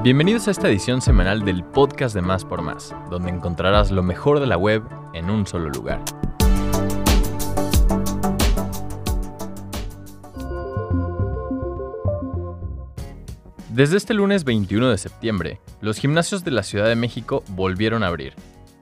Bienvenidos a esta edición semanal del podcast de Más por Más, donde encontrarás lo mejor de la web en un solo lugar. Desde este lunes 21 de septiembre, los gimnasios de la Ciudad de México volvieron a abrir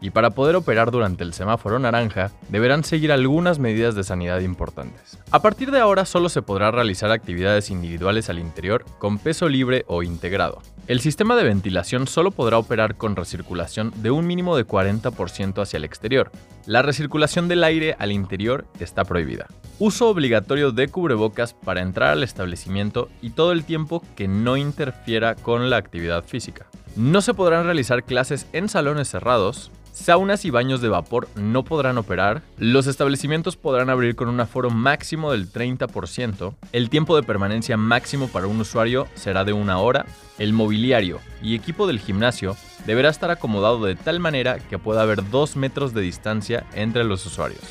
y para poder operar durante el semáforo naranja deberán seguir algunas medidas de sanidad importantes. A partir de ahora solo se podrá realizar actividades individuales al interior con peso libre o integrado. El sistema de ventilación solo podrá operar con recirculación de un mínimo de 40% hacia el exterior. La recirculación del aire al interior está prohibida. Uso obligatorio de cubrebocas para entrar al establecimiento y todo el tiempo que no interfiera con la actividad física. No se podrán realizar clases en salones cerrados, Saunas y baños de vapor no podrán operar. Los establecimientos podrán abrir con un aforo máximo del 30%. El tiempo de permanencia máximo para un usuario será de una hora. El mobiliario y equipo del gimnasio deberá estar acomodado de tal manera que pueda haber dos metros de distancia entre los usuarios.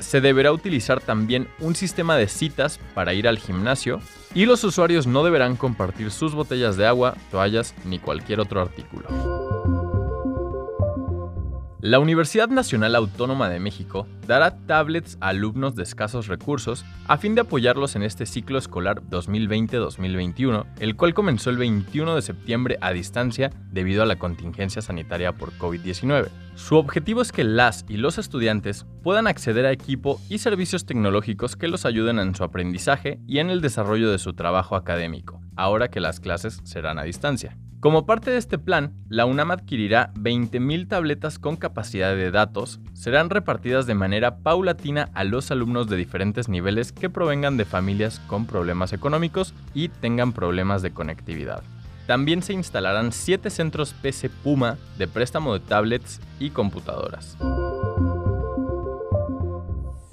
Se deberá utilizar también un sistema de citas para ir al gimnasio y los usuarios no deberán compartir sus botellas de agua, toallas ni cualquier otro artículo. La Universidad Nacional Autónoma de México dará tablets a alumnos de escasos recursos a fin de apoyarlos en este ciclo escolar 2020-2021, el cual comenzó el 21 de septiembre a distancia debido a la contingencia sanitaria por COVID-19. Su objetivo es que las y los estudiantes puedan acceder a equipo y servicios tecnológicos que los ayuden en su aprendizaje y en el desarrollo de su trabajo académico, ahora que las clases serán a distancia. Como parte de este plan, la UNAM adquirirá 20.000 tabletas con capacidad de datos, serán repartidas de manera paulatina a los alumnos de diferentes niveles que provengan de familias con problemas económicos y tengan problemas de conectividad. También se instalarán 7 centros PC Puma de préstamo de tablets y computadoras.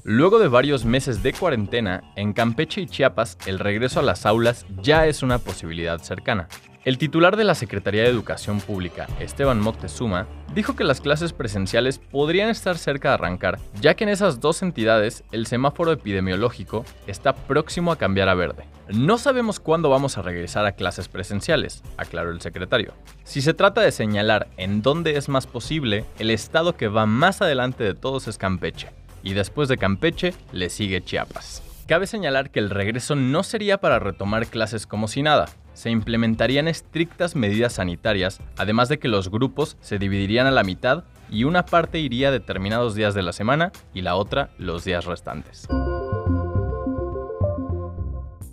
Luego de varios meses de cuarentena, en Campeche y Chiapas el regreso a las aulas ya es una posibilidad cercana. El titular de la Secretaría de Educación Pública, Esteban Moctezuma, dijo que las clases presenciales podrían estar cerca de arrancar, ya que en esas dos entidades el semáforo epidemiológico está próximo a cambiar a verde. No sabemos cuándo vamos a regresar a clases presenciales, aclaró el secretario. Si se trata de señalar en dónde es más posible, el estado que va más adelante de todos es Campeche, y después de Campeche le sigue Chiapas. Cabe señalar que el regreso no sería para retomar clases como si nada, se implementarían estrictas medidas sanitarias, además de que los grupos se dividirían a la mitad y una parte iría determinados días de la semana y la otra los días restantes.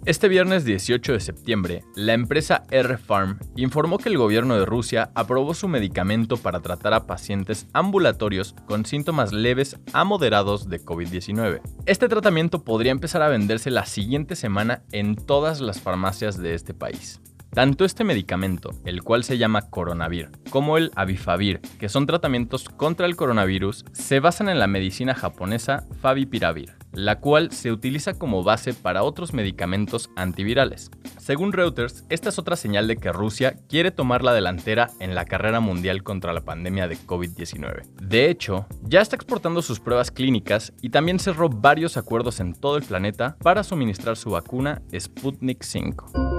Este viernes 18 de septiembre, la empresa R-Farm informó que el gobierno de Rusia aprobó su medicamento para tratar a pacientes ambulatorios con síntomas leves a moderados de COVID-19. Este tratamiento podría empezar a venderse la siguiente semana en todas las farmacias de este país. Tanto este medicamento, el cual se llama Coronavir, como el Avifavir, que son tratamientos contra el coronavirus, se basan en la medicina japonesa Favipiravir, la cual se utiliza como base para otros medicamentos antivirales. Según Reuters, esta es otra señal de que Rusia quiere tomar la delantera en la carrera mundial contra la pandemia de COVID-19. De hecho, ya está exportando sus pruebas clínicas y también cerró varios acuerdos en todo el planeta para suministrar su vacuna Sputnik 5.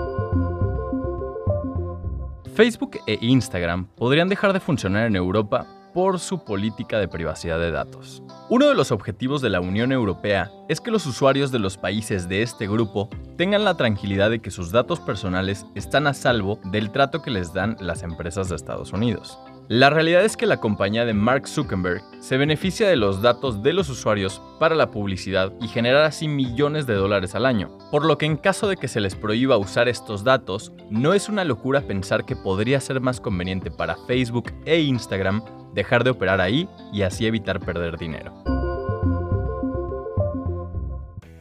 Facebook e Instagram podrían dejar de funcionar en Europa por su política de privacidad de datos. Uno de los objetivos de la Unión Europea es que los usuarios de los países de este grupo tengan la tranquilidad de que sus datos personales están a salvo del trato que les dan las empresas de Estados Unidos. La realidad es que la compañía de Mark Zuckerberg se beneficia de los datos de los usuarios para la publicidad y generar así millones de dólares al año, por lo que en caso de que se les prohíba usar estos datos, no es una locura pensar que podría ser más conveniente para Facebook e Instagram dejar de operar ahí y así evitar perder dinero.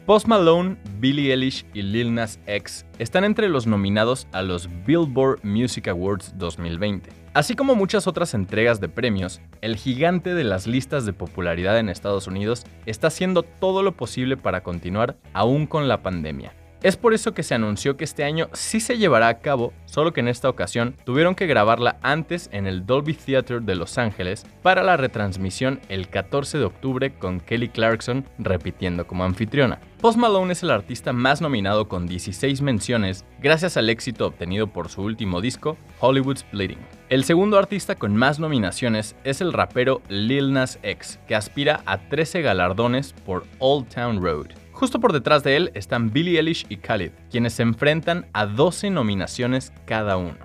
Post Malone, Billie Eilish y Lil Nas X están entre los nominados a los Billboard Music Awards 2020. Así como muchas otras entregas de premios, el gigante de las listas de popularidad en Estados Unidos está haciendo todo lo posible para continuar aún con la pandemia. Es por eso que se anunció que este año sí se llevará a cabo, solo que en esta ocasión tuvieron que grabarla antes en el Dolby Theatre de Los Ángeles para la retransmisión el 14 de octubre con Kelly Clarkson repitiendo como anfitriona. Post Malone es el artista más nominado con 16 menciones gracias al éxito obtenido por su último disco, Hollywood's Bleeding. El segundo artista con más nominaciones es el rapero Lil Nas X, que aspira a 13 galardones por Old Town Road. Justo por detrás de él están Billie Eilish y Khalid, quienes se enfrentan a 12 nominaciones cada uno.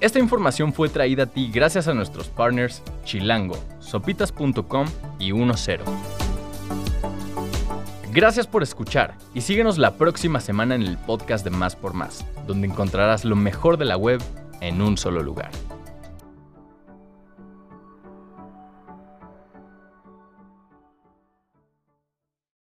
Esta información fue traída a ti gracias a nuestros partners Chilango, sopitas.com y 10. Gracias por escuchar y síguenos la próxima semana en el podcast de Más por Más, donde encontrarás lo mejor de la web en un solo lugar.